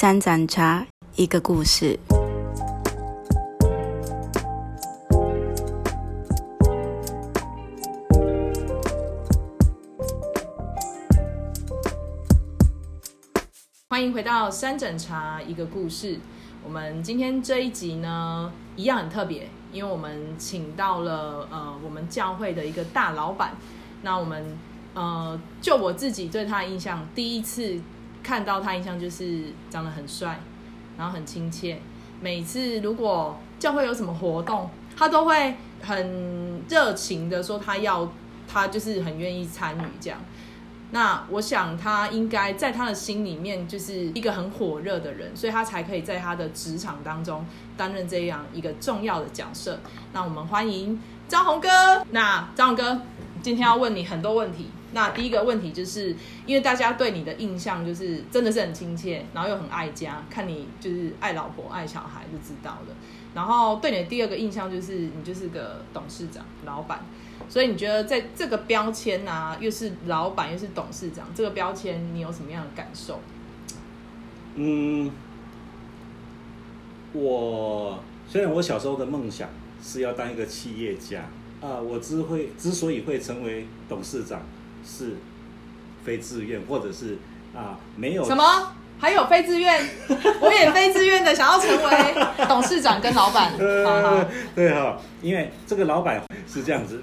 三盏茶，一个故事。欢迎回到三盏茶一个故事。我们今天这一集呢，一样很特别，因为我们请到了呃我们教会的一个大老板。那我们呃就我自己对他的印象，第一次看到他印象就是长得很帅，然后很亲切。每次如果教会有什么活动，他都会很热情的说他要，他就是很愿意参与这样。那我想他应该在他的心里面就是一个很火热的人，所以他才可以在他的职场当中担任这样一个重要的角色。那我们欢迎张宏哥。那张宏哥今天要问你很多问题。那第一个问题就是因为大家对你的印象就是真的是很亲切，然后又很爱家，看你就是爱老婆爱小孩就知道了。然后对你的第二个印象就是你就是个董事长老板。所以你觉得在这个标签啊，又是老板又是董事长，这个标签你有什么样的感受？嗯，我虽然我小时候的梦想是要当一个企业家啊，我之会之所以会成为董事长，是非自愿，或者是啊没有什么，还有非自愿，我也非自愿的想要成为董事长跟老板。对哈，因为这个老板是这样子。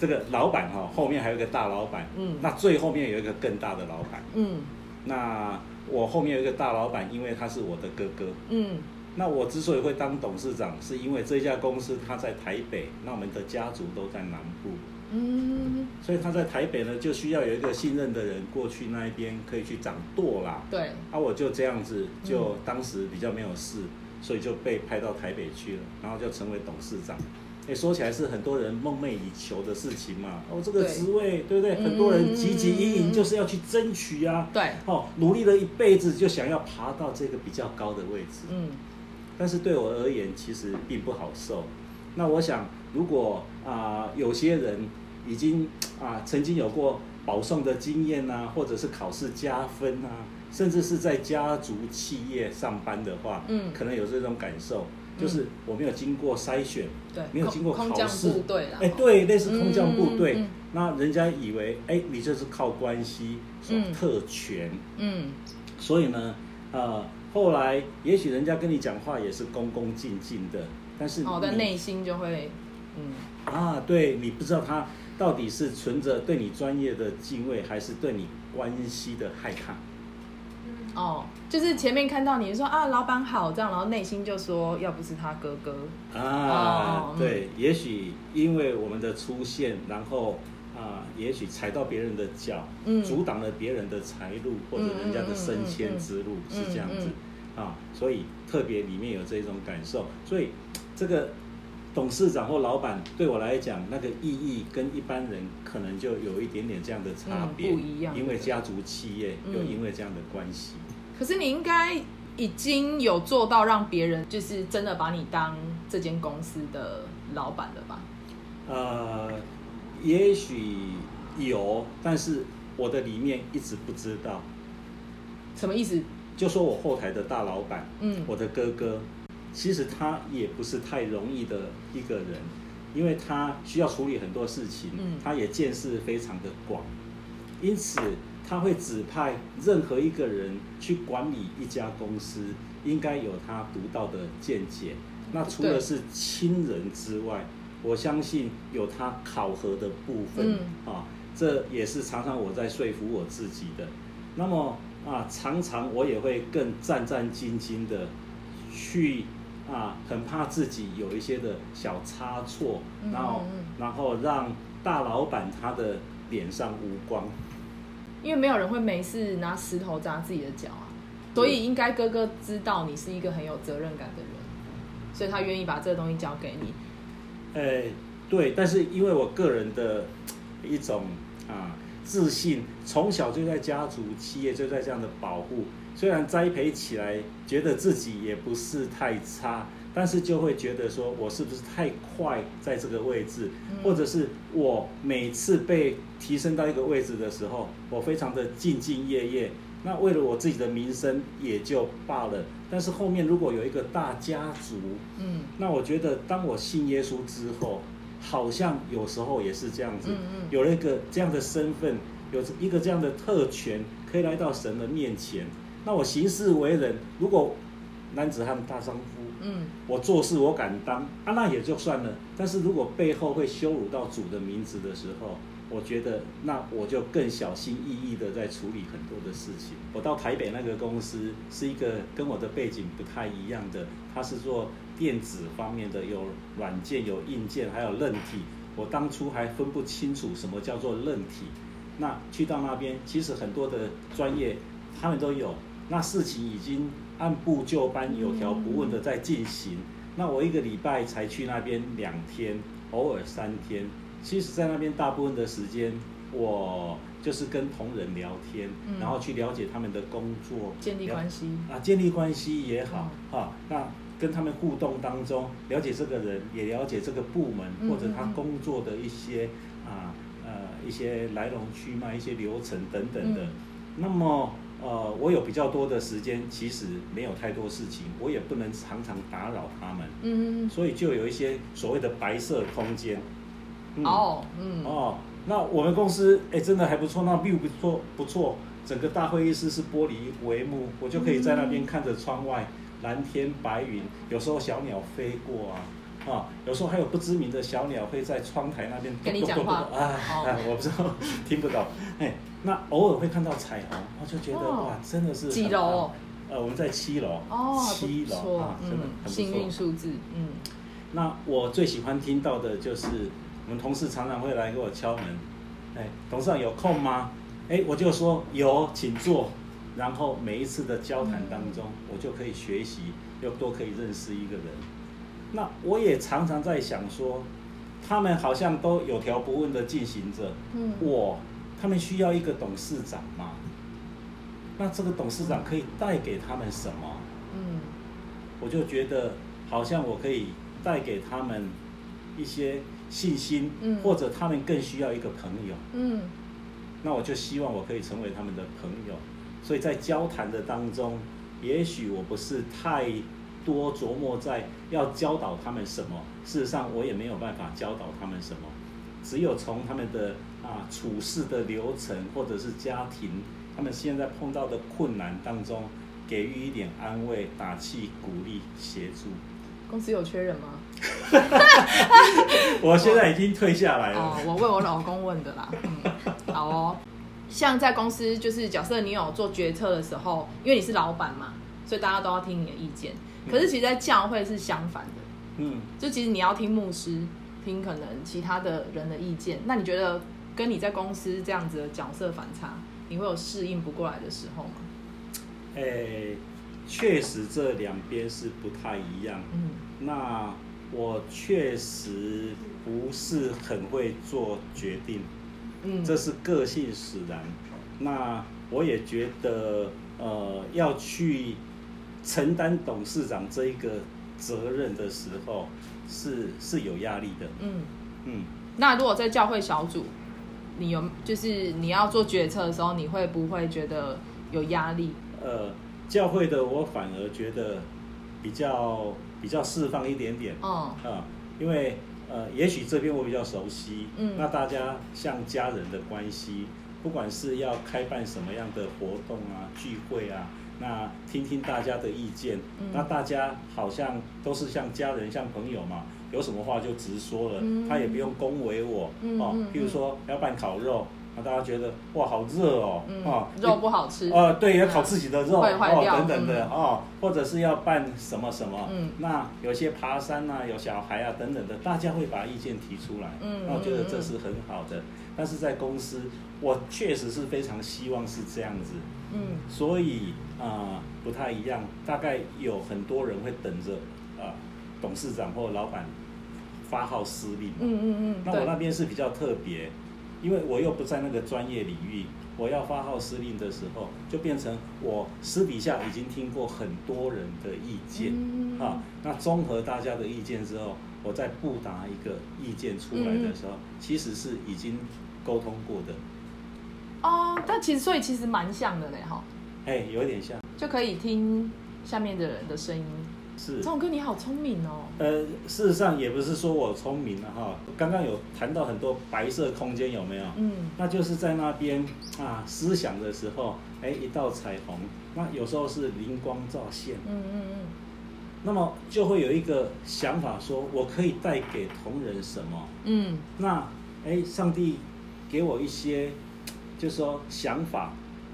这个老板哈，后面还有一个大老板，嗯，那最后面有一个更大的老板，嗯，那我后面有一个大老板，因为他是我的哥哥，嗯，那我之所以会当董事长，是因为这家公司他在台北，那我们的家族都在南部，嗯，所以他在台北呢，就需要有一个信任的人过去那一边可以去掌舵啦，对，啊，我就这样子，就当时比较没有事，所以就被派到台北去了，然后就成为董事长。哎，说起来是很多人梦寐以求的事情嘛。哦，这个职位，对不对？很多人汲汲营营，就是要去争取啊。对。哦，努力了一辈子，就想要爬到这个比较高的位置。嗯。但是对我而言，其实并不好受。那我想，如果啊，有些人已经啊，曾经有过保送的经验呐，或者是考试加分啊，甚至是在家族企业上班的话，嗯，可能有这种感受。就是我没有经过筛选，对，没有经过考试，哎，对，类似空降部队，那人家以为，哎，你这是靠关系，特权，嗯，所以呢，呃，后来也许人家跟你讲话也是恭恭敬敬的，但是我的内心就会，嗯，啊，对你不知道他到底是存着对你专业的敬畏，还是对你关系的害怕。哦，就是前面看到你说啊，老板好这样，然后内心就说，要不是他哥哥。啊，对，也许因为我们的出现，然后啊，也许踩到别人的脚，嗯，阻挡了别人的财路或者人家的升迁之路，是这样子啊，所以特别里面有这种感受，所以这个董事长或老板对我来讲，那个意义跟一般人可能就有一点点这样的差别，不一样，因为家族企业有因为这样的关系。可是你应该已经有做到让别人就是真的把你当这间公司的老板了吧？呃，也许有，但是我的里面一直不知道。什么意思？就说我后台的大老板，嗯，我的哥哥，其实他也不是太容易的一个人，因为他需要处理很多事情，嗯，他也见识非常的广，因此。他会指派任何一个人去管理一家公司，应该有他独到的见解。那除了是亲人之外，我相信有他考核的部分啊，这也是常常我在说服我自己的。那么啊，常常我也会更战战兢兢的去啊，很怕自己有一些的小差错，然后然后让大老板他的脸上无光。因为没有人会没事拿石头砸自己的脚啊，所以应该哥哥知道你是一个很有责任感的人，所以他愿意把这个东西交给你。呃，对，但是因为我个人的一种啊自信，从小就在家族企业就在这样的保护，虽然栽培起来觉得自己也不是太差，但是就会觉得说我是不是太快在这个位置，或者是我每次被提升到一个位置的时候，我非常的兢兢业业，那为了我自己的名声也就罢了。但是后面如果有一个大家族，嗯，那我觉得当我信耶稣之后，好像有时候也是这样子，有了一个这样的身份，有一个这样的特权，可以来到神的面前。那我行事为人，如果男子汉大丈夫，嗯，我做事我敢当啊，那也就算了。但是如果背后会羞辱到主的名字的时候，我觉得那我就更小心翼翼的在处理很多的事情。我到台北那个公司是一个跟我的背景不太一样的，他是做电子方面的，有软件、有硬件，还有韧体。我当初还分不清楚什么叫做韧体。那去到那边，其实很多的专业他们都有，那事情已经。按部就班、有条不紊的在进行。那我一个礼拜才去那边两天，偶尔三天。其实，在那边大部分的时间，我就是跟同仁聊天，然后去了解他们的工作，建立关系啊，建立关系也好啊。那跟他们互动当中，了解这个人，也了解这个部门或者他工作的一些啊呃一些来龙去脉、一些流程等等的。那么。呃，我有比较多的时间，其实没有太多事情，我也不能常常打扰他们，嗯，所以就有一些所谓的白色空间。哦，嗯，哦，那我们公司哎，真的还不错，那 view 不错不错，整个大会议室是玻璃帷幕，我就可以在那边看着窗外蓝天白云，有时候小鸟飞过啊。啊，有时候还有不知名的小鸟会在窗台那边跟你讲话啊，我不知道 听不懂。哎，那偶尔会看到彩虹，我就觉得哇，真的是几楼？呃，我们在七楼，哦，七楼啊，真的很幸运数字。嗯，那我最喜欢听到的就是我们同事常常会来给我敲门，哎，董事长有空吗？哎，我就说有，请坐。然后每一次的交谈当中，我就可以学习，又多可以认识一个人。那我也常常在想说，他们好像都有条不紊的进行着。嗯，我他们需要一个董事长吗？那这个董事长可以带给他们什么？嗯，我就觉得好像我可以带给他们一些信心，嗯，或者他们更需要一个朋友。嗯，那我就希望我可以成为他们的朋友。所以在交谈的当中，也许我不是太。多琢磨在要教导他们什么，事实上我也没有办法教导他们什么，只有从他们的啊处事的流程，或者是家庭，他们现在碰到的困难当中，给予一点安慰、打气、鼓励、协助。公司有缺人吗？我现在已经退下来了。哦，我为我老公问的啦。嗯，好哦。像在公司，就是假设你有做决策的时候，因为你是老板嘛，所以大家都要听你的意见。可是其实，在教会是相反的，嗯，就其实你要听牧师，听可能其他的人的意见。那你觉得跟你在公司这样子的角色反差，你会有适应不过来的时候吗？诶，确实这两边是不太一样。嗯，那我确实不是很会做决定，嗯，这是个性使然。那我也觉得，呃，要去。承担董事长这一个责任的时候，是是有压力的。嗯嗯。那如果在教会小组，你有就是你要做决策的时候，你会不会觉得有压力？呃，教会的我反而觉得比较比较释放一点点。哦。啊，因为呃，也许这边我比较熟悉。嗯。那大家像家人的关系，不管是要开办什么样的活动啊、聚会啊。那听听大家的意见，那大家好像都是像家人、像朋友嘛，有什么话就直说了，他也不用恭维我哦。譬如说要办烤肉，那大家觉得哇好热哦，啊肉不好吃，呃对，要烤自己的肉哦等等的哦，或者是要办什么什么，那有些爬山啊、有小孩啊等等的，大家会把意见提出来，那我觉得这是很好的。但是在公司，我确实是非常希望是这样子，嗯，所以啊不太一样，大概有很多人会等着啊董事长或老板发号施令，嗯嗯嗯，那我那边是比较特别，因为我又不在那个专业领域，我要发号施令的时候，就变成我私底下已经听过很多人的意见，啊，那综合大家的意见之后，我再布达一个意见出来的时候，其实是已经沟通过的。哦，但其实所以其实蛮像的嘞，哈。哎，有点像，就可以听下面的人的声音。是，张哥你好聪明哦。呃，事实上也不是说我聪明了哈。刚刚有谈到很多白色空间，有没有？嗯。那就是在那边啊，思想的时候，哎，一道彩虹，那有时候是灵光乍现。嗯嗯嗯。那么就会有一个想法，说我可以带给同仁什么？嗯。那哎，上帝给我一些，就是说想法。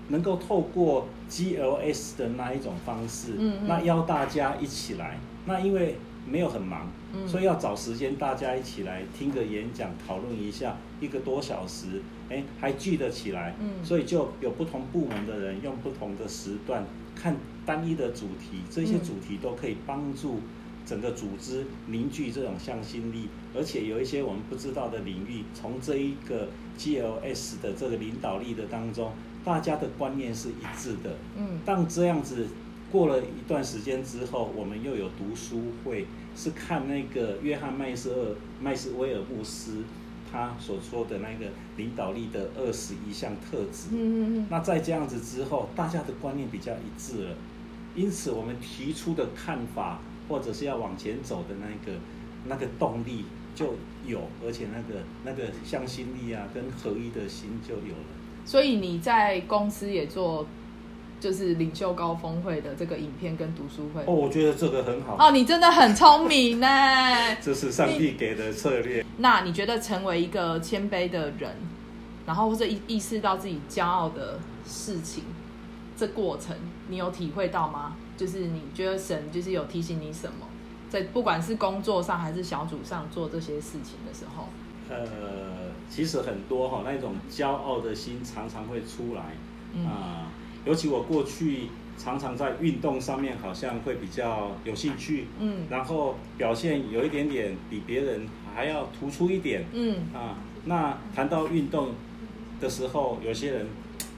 能够透过 GLS 的那一种方式，那邀大家一起来。那因为没有很忙，所以要找时间大家一起来听个演讲，讨论一下一个多小时，哎，还聚得起来。所以就有不同部门的人用不同的时段看单一的主题，这些主题都可以帮助整个组织凝聚这种向心力，而且有一些我们不知道的领域，从这一个 GLS 的这个领导力的当中。大家的观念是一致的，嗯，当这样子过了一段时间之后，我们又有读书会，是看那个约翰麦斯尔麦斯威尔布斯他所说的那个领导力的二十一项特质，嗯嗯嗯，那在这样子之后，大家的观念比较一致了，因此我们提出的看法或者是要往前走的那个那个动力就有，而且那个那个向心力啊，跟合一的心就有了。所以你在公司也做，就是领袖高峰会的这个影片跟读书会。哦，我觉得这个很好。哦，你真的很聪明呢。这是上帝给的策略。那你觉得成为一个谦卑的人，然后或者意意识到自己骄傲的事情，这过程你有体会到吗？就是你觉得神就是有提醒你什么，在不管是工作上还是小组上做这些事情的时候。呃，其实很多哈，那种骄傲的心常常会出来啊。尤其我过去常常在运动上面好像会比较有兴趣，嗯，然后表现有一点点比别人还要突出一点，嗯啊。那谈到运动的时候，有些人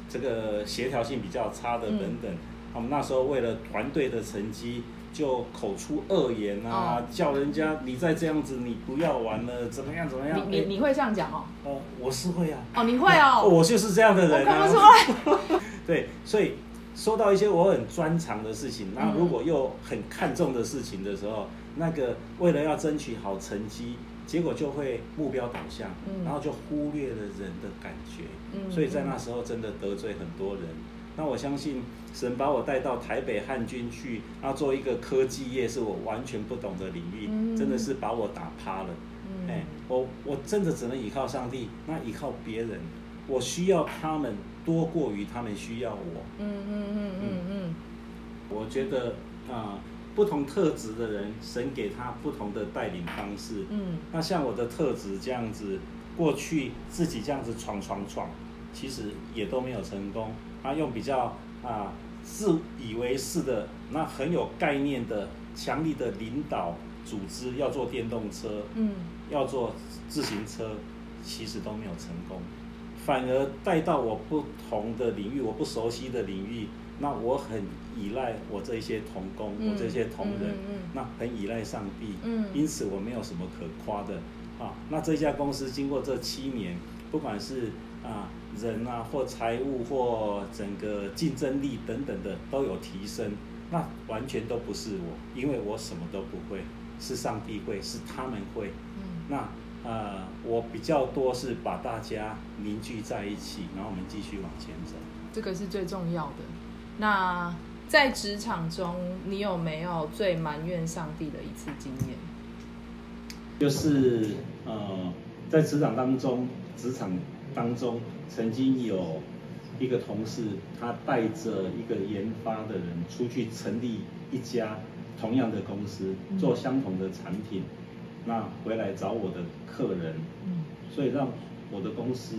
这个协调性比较差的等等，我们那时候为了团队的成绩。就口出恶言啊，叫人家你再这样子，你不要玩了，怎么样怎么样？你你你会这样讲哦？哦，我是会啊。哦，你会哦？我就是这样的人啊。看不出来。对，所以说到一些我很专长的事情，那如果又很看重的事情的时候，那个为了要争取好成绩，结果就会目标导向，然后就忽略了人的感觉。嗯。所以在那时候真的得罪很多人。那我相信神把我带到台北汉军去，然后做一个科技业是我完全不懂的领域，真的是把我打趴了。哎，我我真的只能依靠上帝，那依靠别人，我需要他们多过于他们需要我。嗯嗯嗯嗯嗯。我觉得啊，不同特质的人，神给他不同的带领方式。嗯。那像我的特质这样子，过去自己这样子闯闯闯，其实也都没有成功。他用比较啊自以为是的那很有概念的强力的领导组织要做电动车，嗯，要做自行车，其实都没有成功，反而带到我不同的领域，我不熟悉的领域，那我很依赖我这些同工，我这些同仁，那很依赖上帝，嗯，因此我没有什么可夸的。啊。那这家公司经过这七年，不管是啊。人啊，或财务，或整个竞争力等等的都有提升，那完全都不是我，因为我什么都不会，是上帝会，是他们会。嗯，那呃，我比较多是把大家凝聚在一起，然后我们继续往前走。这个是最重要的。那在职场中，你有没有最埋怨上帝的一次经验？就是呃，在职场当中，职场。当中曾经有一个同事，他带着一个研发的人出去成立一家同样的公司，做相同的产品，那回来找我的客人，所以让我的公司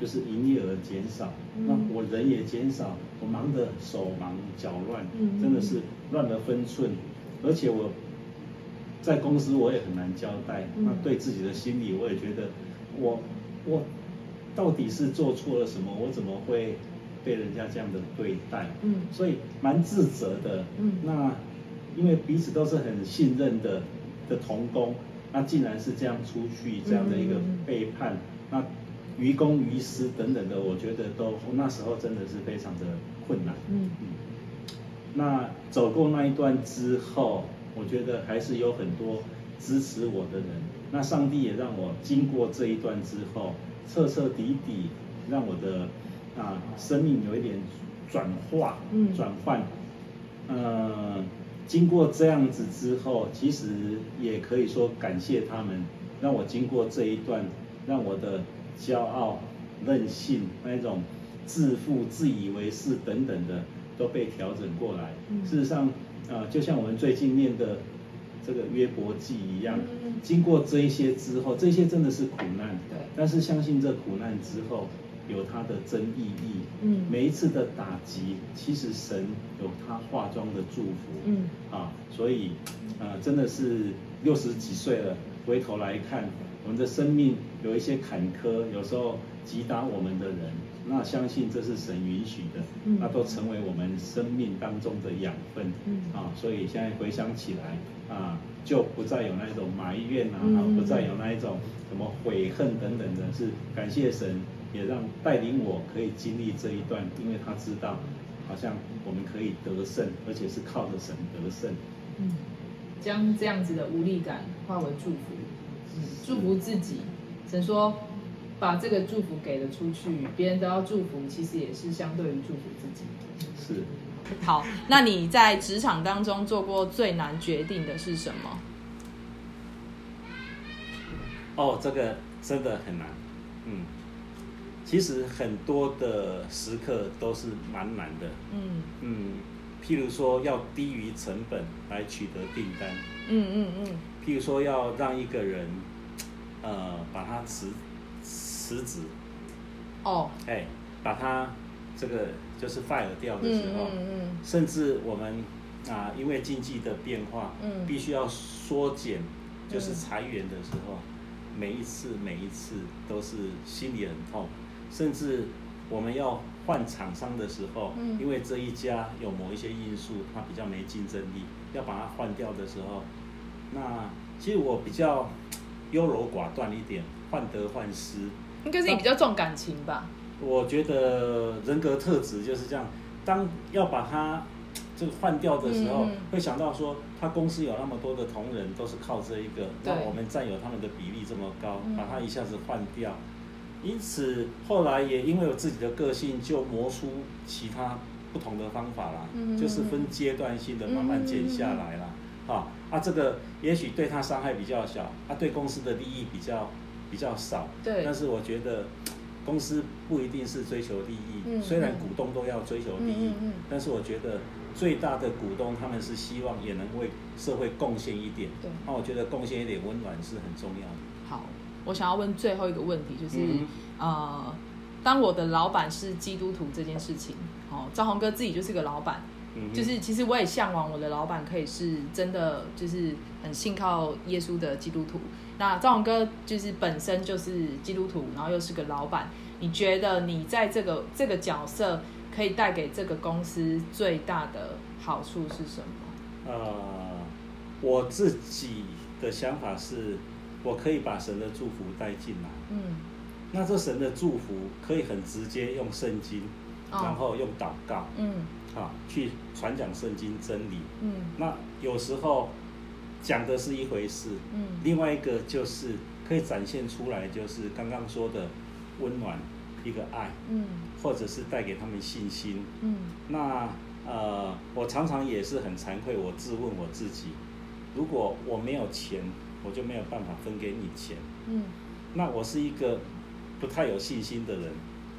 就是营业额减少，那我人也减少，我忙得手忙脚乱，真的是乱了分寸，而且我在公司我也很难交代，那对自己的心理我也觉得我我。到底是做错了什么？我怎么会被人家这样的对待？嗯，所以蛮自责的。嗯，那因为彼此都是很信任的的同工，那竟然是这样出去这样的一个背叛，那于公于私等等的，我觉得都那时候真的是非常的困难。嗯嗯，那走过那一段之后，我觉得还是有很多支持我的人。那上帝也让我经过这一段之后，彻彻底底让我的啊生命有一点转化、转换。嗯，经过这样子之后，其实也可以说感谢他们，让我经过这一段，让我的骄傲、任性那一种自负、自以为是等等的都被调整过来。事实上，啊，就像我们最近念的。这个约伯记一样，经过这一些之后，这些真的是苦难。对。但是相信这苦难之后有它的真意义。嗯。每一次的打击，其实神有他化妆的祝福。嗯。啊，所以，呃，真的是六十几岁了，回头来看，我们的生命有一些坎坷，有时候击打我们的人，那相信这是神允许的，那都成为我们生命当中的养分。嗯。啊，所以现在回想起来。啊，就不再有那种埋怨啊，不再有那一种什么悔恨等等的，是感谢神，也让带领我可以经历这一段，因为他知道，好像我们可以得胜，而且是靠着神得胜。嗯，将这样子的无力感化为祝福，祝福自己。神说，把这个祝福给了出去，别人都要祝福，其实也是相对于祝福自己。是。好，那你在职场当中做过最难决定的是什么？哦，这个真的很难。嗯，其实很多的时刻都是蛮难的。嗯嗯，譬如说要低于成本来取得订单。嗯嗯嗯。譬如说要让一个人，呃，把他辞辞职。哦。哎，把他这个。就是 fire 掉的时候，甚至我们啊，因为经济的变化，必须要缩减，就是裁员的时候，每一次每一次都是心里很痛。甚至我们要换厂商的时候，因为这一家有某一些因素，它比较没竞争力，要把它换掉的时候，那其实我比较优柔寡断一点，患得患失。应该是你比较重感情吧。我觉得人格特质就是这样，当要把它这个换掉的时候，会想到说，他公司有那么多的同仁都是靠这一个，让我们占有他们的比例这么高，把它一下子换掉。因此后来也因为有自己的个性，就磨出其他不同的方法啦，就是分阶段性的慢慢减下来啦。啊，啊这个也许对他伤害比较小，他对公司的利益比较比较少。对，但是我觉得。公司不一定是追求利益，虽然股东都要追求利益，但是我觉得最大的股东他们是希望也能为社会贡献一点。对，那我觉得贡献一点温暖是很重要的。好，我想要问最后一个问题，就是呃，当我的老板是基督徒这件事情，哦，赵宏哥自己就是个老板。就是其实我也向往我的老板可以是真的，就是很信靠耶稣的基督徒。那赵宏哥就是本身就是基督徒，然后又是个老板。你觉得你在这个这个角色可以带给这个公司最大的好处是什么？呃，我自己的想法是，我可以把神的祝福带进来。嗯，那这神的祝福可以很直接用圣经，然后用祷告。嗯。啊，去传讲圣经真理。嗯，那有时候讲的是一回事。嗯，另外一个就是可以展现出来，就是刚刚说的温暖，一个爱。嗯，或者是带给他们信心。嗯，那呃，我常常也是很惭愧，我自问我自己，如果我没有钱，我就没有办法分给你钱。嗯，那我是一个不太有信心的人。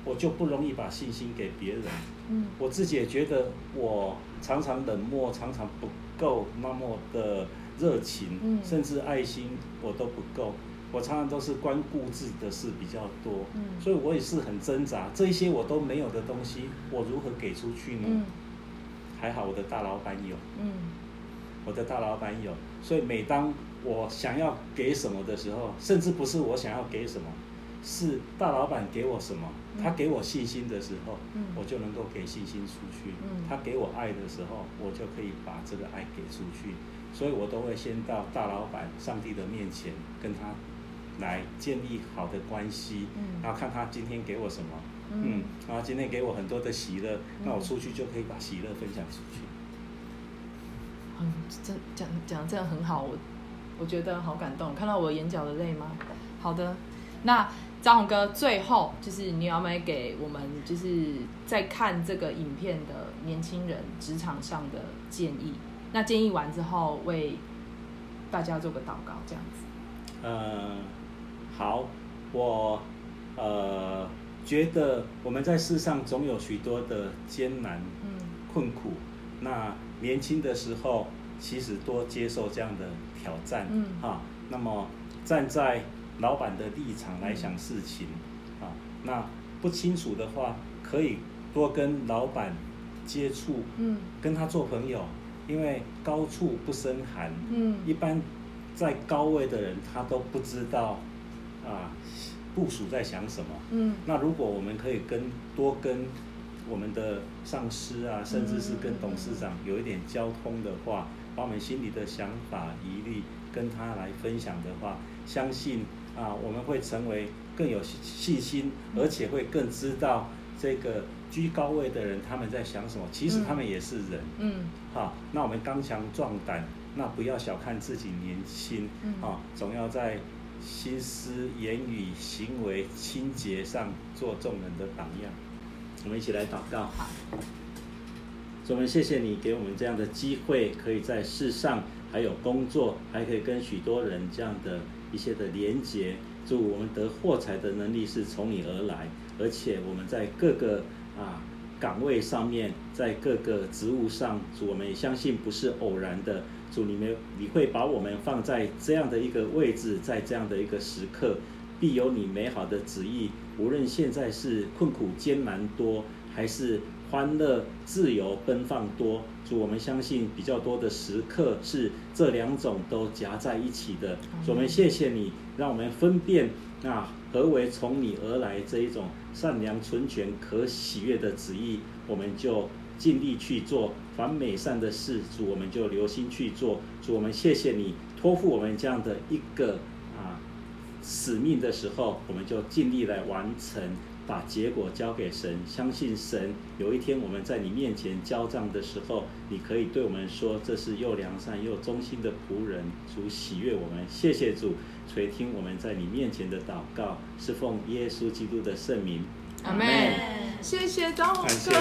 我就不容易把信心给别人。嗯，我自己也觉得我常常冷漠，常常不够那么的热情，嗯，甚至爱心我都不够。我常常都是关顾自己的事比较多，嗯，所以我也是很挣扎。这一些我都没有的东西，我如何给出去呢？嗯，还好我的大老板有，嗯，我的大老板有，所以每当我想要给什么的时候，甚至不是我想要给什么。是大老板给我什么，他给我信心的时候，我就能够给信心出去。他给我爱的时候，我就可以把这个爱给出去。所以我都会先到大老板、上帝的面前，跟他来建立好的关系，然后看他今天给我什么，嗯，然后今天给我很多的喜乐，那我出去就可以把喜乐分享出去。嗯，这讲讲这样很好，我我觉得好感动，看到我眼角的泪吗？好的，那张宏哥最后就是你要没给我们就是在看这个影片的年轻人职场上的建议？那建议完之后为大家做个祷告，这样子。呃，好，我呃觉得我们在世上总有许多的艰难、困苦，那。年轻的时候，其实多接受这样的挑战，哈。那么站在老板的立场来想事情，啊，那不清楚的话，可以多跟老板接触，嗯，跟他做朋友，因为高处不胜寒，嗯，一般在高位的人他都不知道，啊，部署在想什么，嗯，那如果我们可以跟多跟。我们的上司啊，甚至是跟董事长有一点交通的话，把我们心里的想法、疑虑跟他来分享的话，相信啊，我们会成为更有信心，而且会更知道这个居高位的人他们在想什么。其实他们也是人，嗯，好，那我们刚强壮胆，那不要小看自己年轻，嗯啊，总要在心思、言语、行为、清洁上做众人的榜样。我们一起来祷告。主，我们谢谢你给我们这样的机会，可以在世上还有工作，还可以跟许多人这样的一些的连结。主，我们得获财的能力是从你而来，而且我们在各个啊岗位上面，在各个职务上，主，我们也相信不是偶然的。主，你们你会把我们放在这样的一个位置，在这样的一个时刻。必有你美好的旨意，无论现在是困苦艰难多，还是欢乐自由奔放多，主我们相信比较多的时刻是这两种都夹在一起的。主我们谢谢你，让我们分辨那何为从你而来这一种善良纯全可喜悦的旨意，我们就尽力去做凡美善的事。主我们就留心去做。主我们谢谢你托付我们这样的一个啊。使命的时候，我们就尽力来完成，把结果交给神，相信神有一天我们在你面前交账的时候，你可以对我们说：“这是又良善又忠心的仆人。”主喜悦我们，谢谢主垂听我们在你面前的祷告，是奉耶稣基督的圣名。阿门。谢谢张宏哥，谢谢。